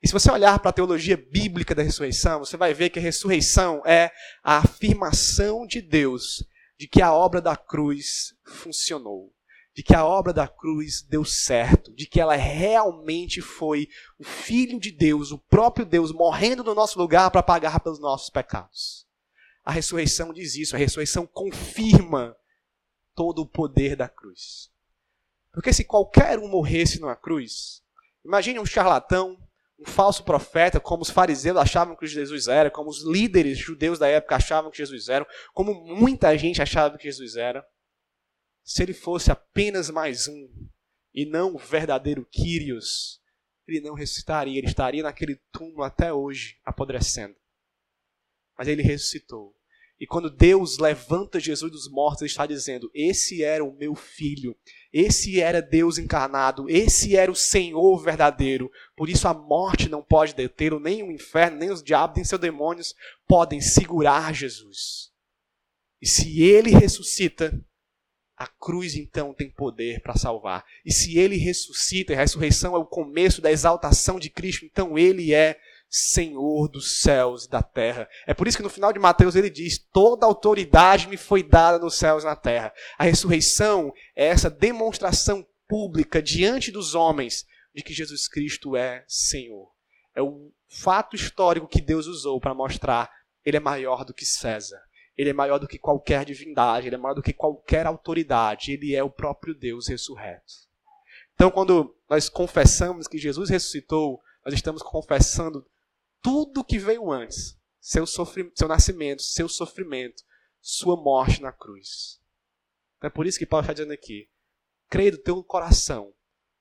E se você olhar para a teologia bíblica da ressurreição, você vai ver que a ressurreição é a afirmação de Deus de que a obra da cruz funcionou, de que a obra da cruz deu certo, de que ela realmente foi o Filho de Deus, o próprio Deus, morrendo no nosso lugar para pagar pelos nossos pecados. A ressurreição diz isso, a ressurreição confirma todo o poder da cruz. Porque se qualquer um morresse numa cruz, imagine um charlatão, um falso profeta, como os fariseus achavam que Jesus era, como os líderes judeus da época achavam que Jesus era, como muita gente achava que Jesus era. Se ele fosse apenas mais um e não o verdadeiro Quírios, ele não ressuscitaria, ele estaria naquele túmulo até hoje, apodrecendo. Mas ele ressuscitou. E quando Deus levanta Jesus dos mortos, ele está dizendo: Esse era o meu filho, esse era Deus encarnado, esse era o Senhor verdadeiro. Por isso a morte não pode detê-lo, nem o inferno, nem os diabos, nem seus demônios podem segurar Jesus. E se ele ressuscita, a cruz então tem poder para salvar. E se ele ressuscita, a ressurreição é o começo da exaltação de Cristo, então ele é Senhor dos céus e da terra. É por isso que no final de Mateus ele diz: Toda autoridade me foi dada nos céus e na terra. A ressurreição é essa demonstração pública diante dos homens de que Jesus Cristo é Senhor. É o fato histórico que Deus usou para mostrar ele é maior do que César. Ele é maior do que qualquer divindade, ele é maior do que qualquer autoridade, ele é o próprio Deus ressurreto. Então, quando nós confessamos que Jesus ressuscitou, nós estamos confessando tudo que veio antes, seu, seu nascimento, seu sofrimento, sua morte na cruz. Então é por isso que Paulo está dizendo aqui: creia do teu coração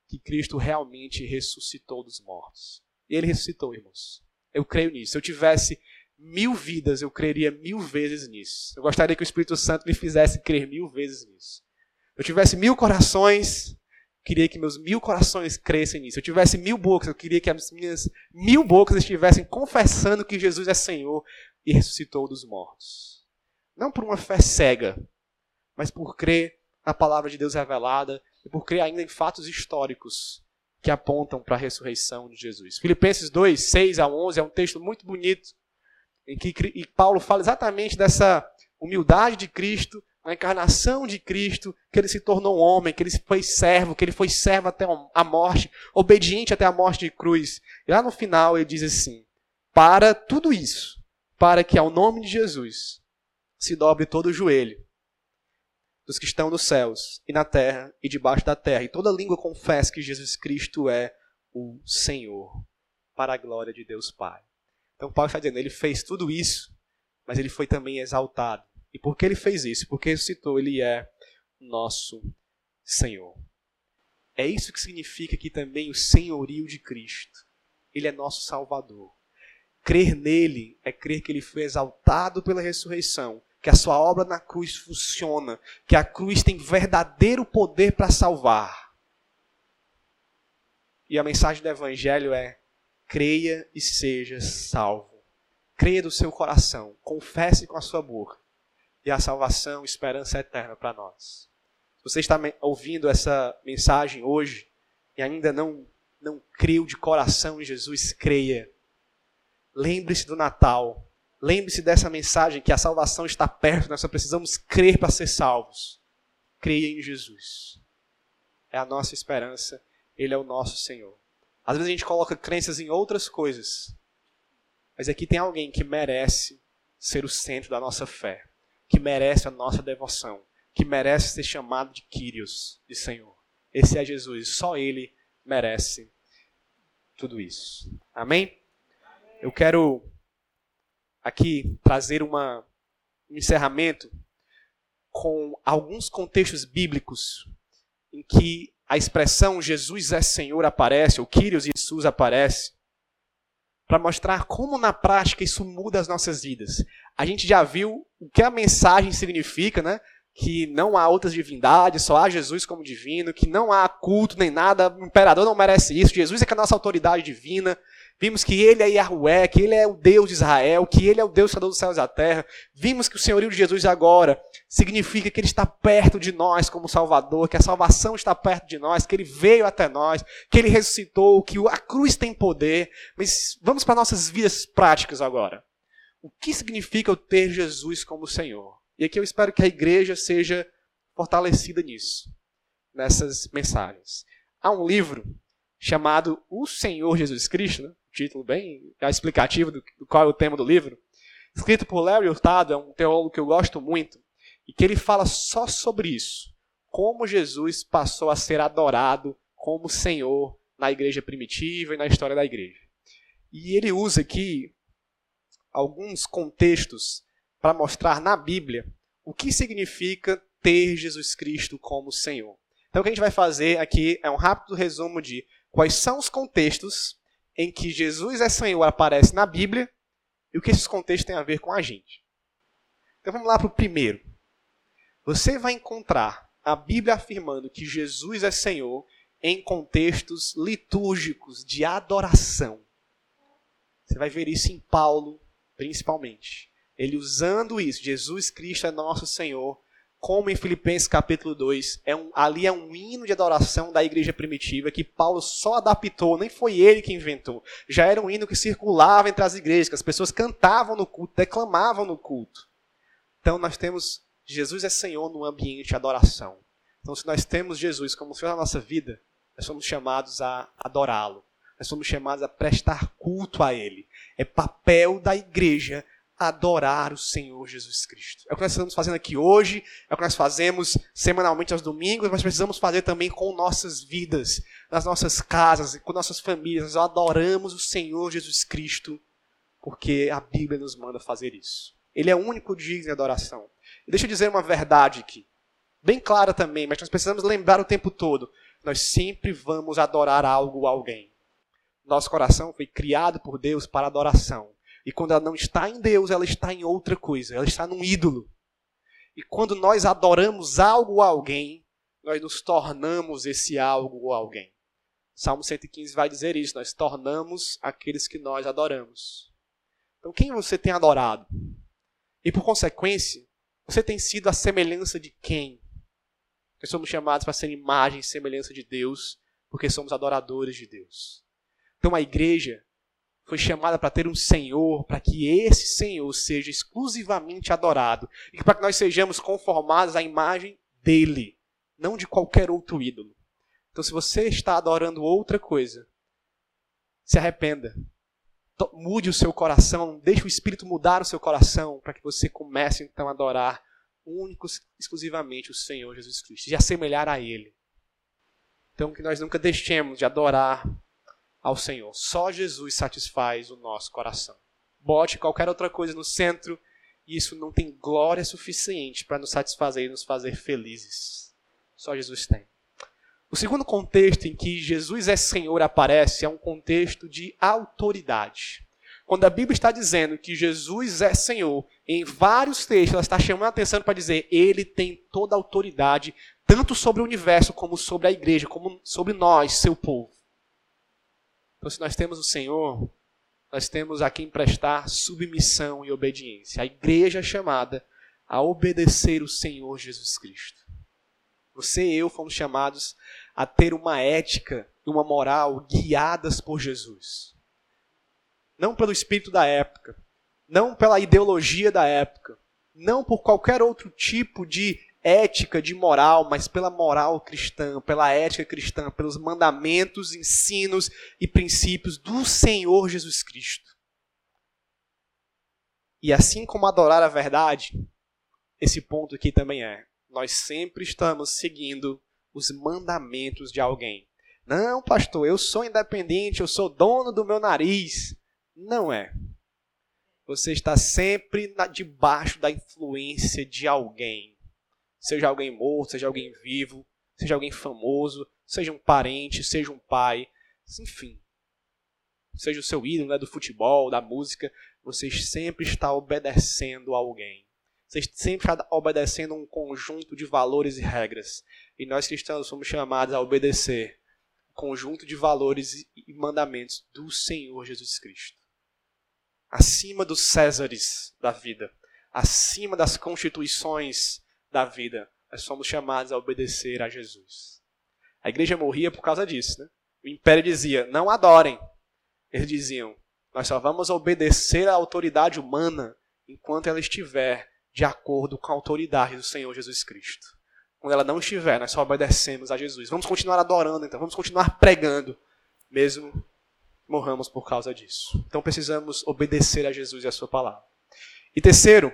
que Cristo realmente ressuscitou dos mortos. E ele ressuscitou, irmãos. Eu creio nisso. Se eu tivesse mil vidas, eu creria mil vezes nisso. Eu gostaria que o Espírito Santo me fizesse crer mil vezes nisso. Eu tivesse mil corações, queria que meus mil corações crescem nisso. Eu tivesse mil bocas, eu queria que as minhas mil bocas estivessem confessando que Jesus é Senhor e ressuscitou dos mortos. Não por uma fé cega, mas por crer na palavra de Deus revelada e por crer ainda em fatos históricos que apontam para a ressurreição de Jesus. Filipenses 2, 6 a 11 é um texto muito bonito em que Paulo fala exatamente dessa humildade de Cristo, a encarnação de Cristo, que ele se tornou homem, que ele foi servo, que ele foi servo até a morte, obediente até a morte de cruz. E lá no final ele diz assim: para tudo isso, para que ao nome de Jesus se dobre todo o joelho dos que estão nos céus e na terra e debaixo da terra, e toda língua confesse que Jesus Cristo é o Senhor, para a glória de Deus Pai. Então Paulo está dizendo, ele fez tudo isso, mas ele foi também exaltado. E por que ele fez isso? Porque ressuscitou, ele é nosso Senhor. É isso que significa aqui também o senhorio de Cristo. Ele é nosso Salvador. Crer nele é crer que ele foi exaltado pela ressurreição que a sua obra na cruz funciona, que a cruz tem verdadeiro poder para salvar. E a mensagem do Evangelho é: creia e seja salvo. Creia do seu coração, confesse com a sua boca, e a salvação, esperança eterna para nós. Se você está ouvindo essa mensagem hoje e ainda não, não creu de coração em Jesus, creia. Lembre-se do Natal Lembre-se dessa mensagem que a salvação está perto, nós só precisamos crer para ser salvos. Creia em Jesus. É a nossa esperança, Ele é o nosso Senhor. Às vezes a gente coloca crenças em outras coisas, mas aqui tem alguém que merece ser o centro da nossa fé, que merece a nossa devoção, que merece ser chamado de Kyrios, de Senhor. Esse é Jesus, só Ele merece tudo isso. Amém? Eu quero aqui trazer uma, um encerramento com alguns contextos bíblicos em que a expressão Jesus é Senhor aparece, ou Kyrios Jesus aparece, para mostrar como na prática isso muda as nossas vidas. A gente já viu o que a mensagem significa, né? Que não há outras divindades, só há Jesus como divino, que não há culto nem nada, o imperador não merece isso, Jesus é que é a nossa autoridade divina, Vimos que ele é Yahweh, que ele é o Deus de Israel, que ele é o Deus Criador dos céus e da terra. Vimos que o senhorio de Jesus agora significa que ele está perto de nós como Salvador, que a salvação está perto de nós, que ele veio até nós, que ele ressuscitou, que a cruz tem poder. Mas vamos para nossas vidas práticas agora. O que significa eu ter Jesus como Senhor? E aqui eu espero que a igreja seja fortalecida nisso, nessas mensagens. Há um livro chamado O Senhor Jesus Cristo, né? Título bem explicativo do, qual é o tema do livro, escrito por Larry Hurtado, é um teólogo que eu gosto muito, e que ele fala só sobre isso. Como Jesus passou a ser adorado como Senhor na igreja primitiva e na história da igreja. E ele usa aqui alguns contextos para mostrar na Bíblia o que significa ter Jesus Cristo como Senhor. Então o que a gente vai fazer aqui é um rápido resumo de quais são os contextos em que Jesus é Senhor aparece na Bíblia e o que esses contextos têm a ver com a gente. Então vamos lá para o primeiro. Você vai encontrar a Bíblia afirmando que Jesus é Senhor em contextos litúrgicos de adoração. Você vai ver isso em Paulo, principalmente. Ele usando isso, Jesus Cristo é nosso Senhor, como em Filipenses capítulo 2, é um, ali é um hino de adoração da igreja primitiva que Paulo só adaptou, nem foi ele que inventou. Já era um hino que circulava entre as igrejas, que as pessoas cantavam no culto, declamavam no culto. Então nós temos Jesus é Senhor no ambiente de adoração. Então se nós temos Jesus como Senhor da nossa vida, nós somos chamados a adorá-lo. Nós somos chamados a prestar culto a Ele. É papel da igreja adorar o Senhor Jesus Cristo. É o que nós estamos fazendo aqui hoje, é o que nós fazemos semanalmente aos domingos, mas precisamos fazer também com nossas vidas, nas nossas casas, com nossas famílias. Nós adoramos o Senhor Jesus Cristo, porque a Bíblia nos manda fazer isso. Ele é o único digno de adoração. E deixa eu dizer uma verdade aqui, bem clara também, mas nós precisamos lembrar o tempo todo. Nós sempre vamos adorar algo ou alguém. Nosso coração foi criado por Deus para adoração. E quando ela não está em Deus, ela está em outra coisa, ela está num ídolo. E quando nós adoramos algo ou alguém, nós nos tornamos esse algo ou alguém. Salmo 115 vai dizer isso, nós tornamos aqueles que nós adoramos. Então, quem você tem adorado? E por consequência, você tem sido a semelhança de quem? Nós somos chamados para ser imagem e semelhança de Deus, porque somos adoradores de Deus. Então a igreja foi chamada para ter um Senhor, para que esse Senhor seja exclusivamente adorado e para que nós sejamos conformados à imagem dele, não de qualquer outro ídolo. Então, se você está adorando outra coisa, se arrependa. Mude o seu coração, deixe o Espírito mudar o seu coração para que você comece então a adorar único, exclusivamente o Senhor Jesus Cristo e assemelhar a Ele. Então, que nós nunca deixemos de adorar ao Senhor. Só Jesus satisfaz o nosso coração. Bote qualquer outra coisa no centro e isso não tem glória suficiente para nos satisfazer e nos fazer felizes. Só Jesus tem. O segundo contexto em que Jesus é Senhor aparece é um contexto de autoridade. Quando a Bíblia está dizendo que Jesus é Senhor, em vários textos ela está chamando a atenção para dizer ele tem toda a autoridade, tanto sobre o universo como sobre a igreja, como sobre nós, seu povo. Então, se nós temos o Senhor, nós temos a quem prestar submissão e obediência. A igreja é chamada a obedecer o Senhor Jesus Cristo. Você e eu fomos chamados a ter uma ética e uma moral guiadas por Jesus. Não pelo espírito da época, não pela ideologia da época, não por qualquer outro tipo de ética, de moral, mas pela moral cristã, pela ética cristã, pelos mandamentos, ensinos e princípios do Senhor Jesus Cristo. E assim como adorar a verdade, esse ponto aqui também é. Nós sempre estamos seguindo os mandamentos de alguém. Não, pastor, eu sou independente, eu sou dono do meu nariz. Não é. Você está sempre debaixo da influência de alguém. Seja alguém morto, seja alguém vivo, seja alguém famoso, seja um parente, seja um pai, enfim. Seja o seu ídolo né, do futebol, da música, você sempre está obedecendo a alguém. Você sempre está obedecendo um conjunto de valores e regras. E nós cristãos somos chamados a obedecer um conjunto de valores e mandamentos do Senhor Jesus Cristo. Acima dos Césares da vida, acima das constituições da vida, nós somos chamados a obedecer a Jesus. A igreja morria por causa disso. Né? O império dizia: não adorem. Eles diziam: nós só vamos obedecer à autoridade humana enquanto ela estiver de acordo com a autoridade do Senhor Jesus Cristo. Quando ela não estiver, nós só obedecemos a Jesus. Vamos continuar adorando, então, vamos continuar pregando, mesmo morramos por causa disso. Então precisamos obedecer a Jesus e a sua palavra. E terceiro,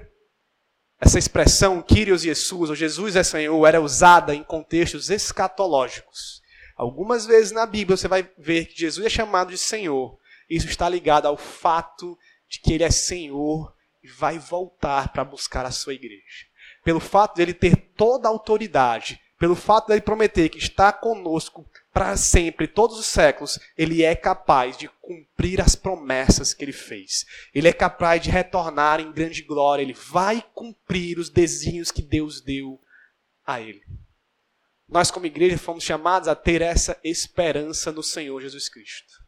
essa expressão Kyrios Jesus, ou Jesus é Senhor, era usada em contextos escatológicos. Algumas vezes na Bíblia você vai ver que Jesus é chamado de Senhor. Isso está ligado ao fato de que ele é Senhor e vai voltar para buscar a sua igreja pelo fato de ele ter toda a autoridade, pelo fato de ele prometer que está conosco para sempre, todos os séculos, ele é capaz de cumprir as promessas que ele fez. Ele é capaz de retornar em grande glória, ele vai cumprir os desígnios que Deus deu a ele. Nós, como igreja, fomos chamados a ter essa esperança no Senhor Jesus Cristo.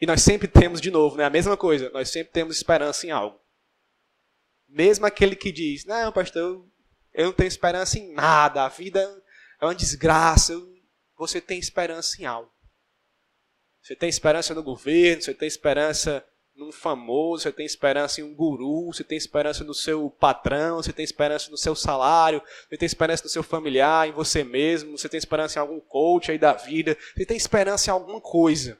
E nós sempre temos, de novo, né, a mesma coisa, nós sempre temos esperança em algo. Mesmo aquele que diz, não, pastor, eu não tenho esperança em nada, a vida é uma desgraça, você tem esperança em algo. Você tem esperança no governo, você tem esperança num famoso, você tem esperança em um guru, você tem esperança no seu patrão, você tem esperança no seu salário, você tem esperança no seu familiar, em você mesmo, você tem esperança em algum coach aí da vida, você tem esperança em alguma coisa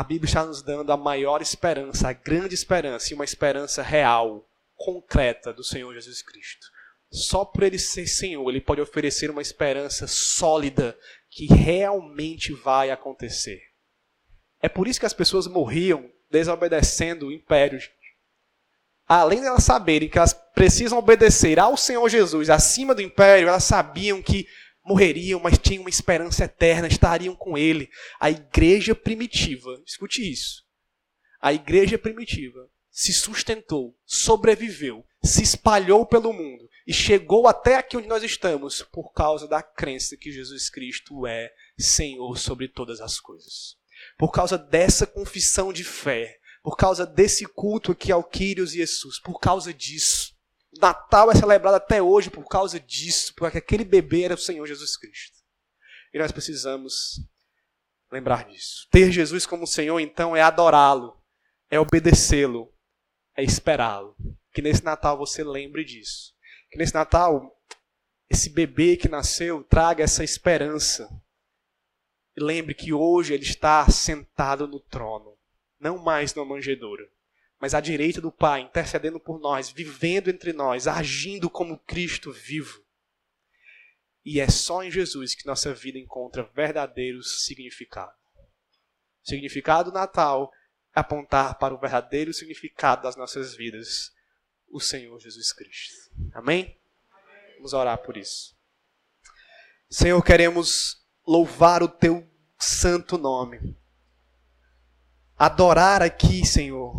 a Bíblia está nos dando a maior esperança, a grande esperança e uma esperança real, concreta do Senhor Jesus Cristo. Só por ele ser Senhor, ele pode oferecer uma esperança sólida que realmente vai acontecer. É por isso que as pessoas morriam desobedecendo o império. Além de elas saberem que elas precisam obedecer ao Senhor Jesus acima do império, elas sabiam que morreriam, mas tinham uma esperança eterna, estariam com ele. A igreja primitiva, escute isso. A igreja primitiva se sustentou, sobreviveu, se espalhou pelo mundo e chegou até aqui onde nós estamos por causa da crença que Jesus Cristo é Senhor sobre todas as coisas. Por causa dessa confissão de fé, por causa desse culto aqui ao Quírios e Jesus, por causa disso. Natal é celebrado até hoje por causa disso, porque aquele bebê era o Senhor Jesus Cristo. E nós precisamos lembrar disso. Ter Jesus como Senhor, então, é adorá-lo, é obedecê-lo, é esperá-lo. Que nesse Natal você lembre disso. Que nesse Natal, esse bebê que nasceu traga essa esperança. E lembre que hoje ele está sentado no trono, não mais numa manjedoura, mas à direita do Pai, intercedendo por nós, vivendo entre nós, agindo como Cristo vivo. E é só em Jesus que nossa vida encontra verdadeiro significado. O significado do Natal é apontar para o verdadeiro significado das nossas vidas, o Senhor Jesus Cristo. Amém? Vamos orar por isso. Senhor, queremos louvar o teu santo nome. Adorar aqui, Senhor,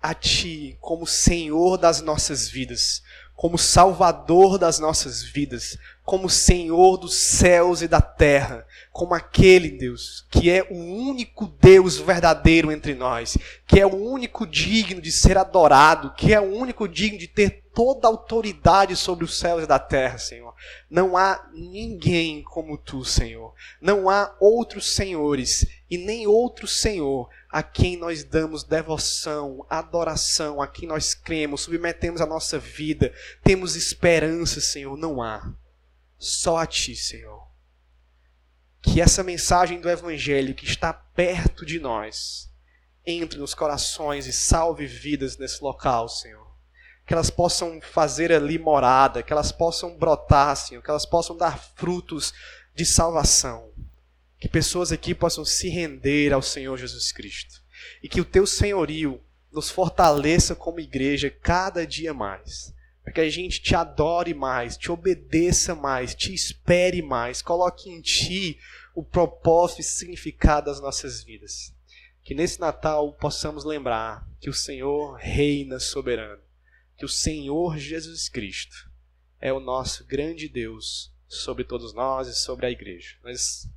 a ti como Senhor das nossas vidas, como Salvador das nossas vidas, como Senhor dos céus e da terra, como aquele Deus que é o único Deus verdadeiro entre nós, que é o único digno de ser adorado, que é o único digno de ter toda a autoridade sobre os céus e da terra, Senhor. Não há ninguém como tu, Senhor. Não há outros senhores e nem outro Senhor a quem nós damos devoção, adoração, a quem nós cremos, submetemos a nossa vida, temos esperança, Senhor. Não há. Só a Ti, Senhor. Que essa mensagem do Evangelho que está perto de nós entre nos corações e salve vidas nesse local, Senhor. Que elas possam fazer ali morada, que elas possam brotar, Senhor, que elas possam dar frutos de salvação. Que pessoas aqui possam se render ao Senhor Jesus Cristo. E que o Teu senhorio nos fortaleça como igreja cada dia mais para que a gente te adore mais, te obedeça mais, te espere mais, coloque em ti o propósito e significado das nossas vidas. Que nesse Natal possamos lembrar que o Senhor reina soberano, que o Senhor Jesus Cristo é o nosso grande Deus sobre todos nós e sobre a igreja. Nós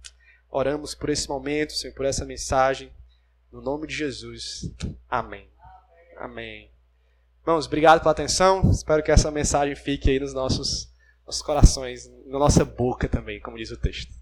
oramos por esse momento, Senhor, por essa mensagem. No nome de Jesus. Amém. Amém. Irmãos, obrigado pela atenção. Espero que essa mensagem fique aí nos nossos, nossos corações, na nossa boca também, como diz o texto.